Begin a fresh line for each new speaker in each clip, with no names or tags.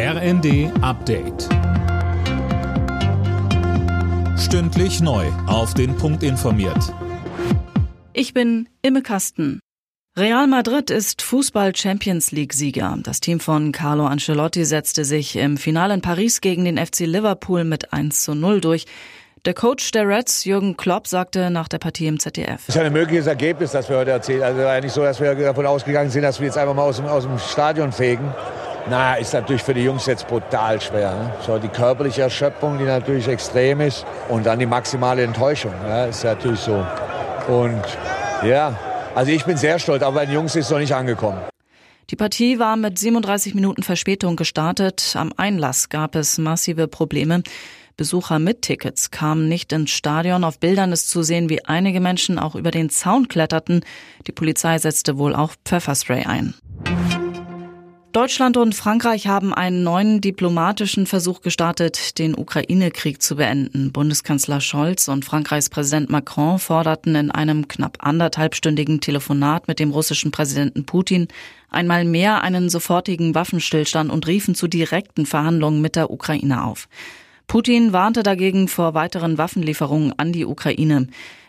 RND Update. Stündlich neu. Auf den Punkt informiert.
Ich bin Imme Kasten. Real Madrid ist Fußball Champions League Sieger. Das Team von Carlo Ancelotti setzte sich im Finale in Paris gegen den FC Liverpool mit 1 zu 0 durch. Der Coach der Reds, Jürgen Klopp, sagte nach der Partie im ZDF.
Das ist ein mögliches Ergebnis, das wir heute erzählen. Also eigentlich so, dass wir davon ausgegangen sind, dass wir jetzt einfach mal aus dem, aus dem Stadion fegen. Na, ist natürlich für die Jungs jetzt brutal schwer. Ne? So die körperliche Erschöpfung, die natürlich extrem ist, und dann die maximale Enttäuschung. Ja, ist natürlich so. Und ja, also ich bin sehr stolz, aber bei den Jungs ist noch nicht angekommen.
Die Partie war mit 37 Minuten Verspätung gestartet. Am Einlass gab es massive Probleme. Besucher mit Tickets kamen nicht ins Stadion. Auf Bildern ist zu sehen, wie einige Menschen auch über den Zaun kletterten. Die Polizei setzte wohl auch Pfefferspray ein. Deutschland und Frankreich haben einen neuen diplomatischen Versuch gestartet, den Ukraine-Krieg zu beenden. Bundeskanzler Scholz und Frankreichs Präsident Macron forderten in einem knapp anderthalbstündigen Telefonat mit dem russischen Präsidenten Putin einmal mehr einen sofortigen Waffenstillstand und riefen zu direkten Verhandlungen mit der Ukraine auf. Putin warnte dagegen vor weiteren Waffenlieferungen an die Ukraine.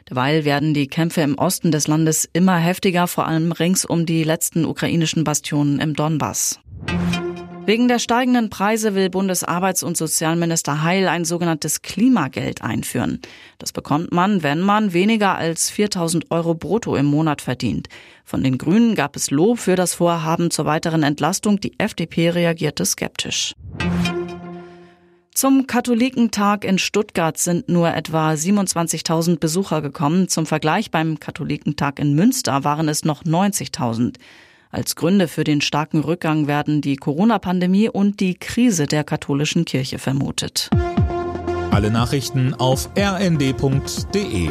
Derweil werden die Kämpfe im Osten des Landes immer heftiger, vor allem rings um die letzten ukrainischen Bastionen im Donbass. Wegen der steigenden Preise will Bundesarbeits- und Sozialminister Heil ein sogenanntes Klimageld einführen. Das bekommt man, wenn man weniger als 4000 Euro brutto im Monat verdient. Von den Grünen gab es Lob für das Vorhaben zur weiteren Entlastung. Die FDP reagierte skeptisch. Zum Katholikentag in Stuttgart sind nur etwa 27.000 Besucher gekommen. Zum Vergleich beim Katholikentag in Münster waren es noch 90.000. Als Gründe für den starken Rückgang werden die Corona-Pandemie und die Krise der katholischen Kirche vermutet.
Alle Nachrichten auf rnd.de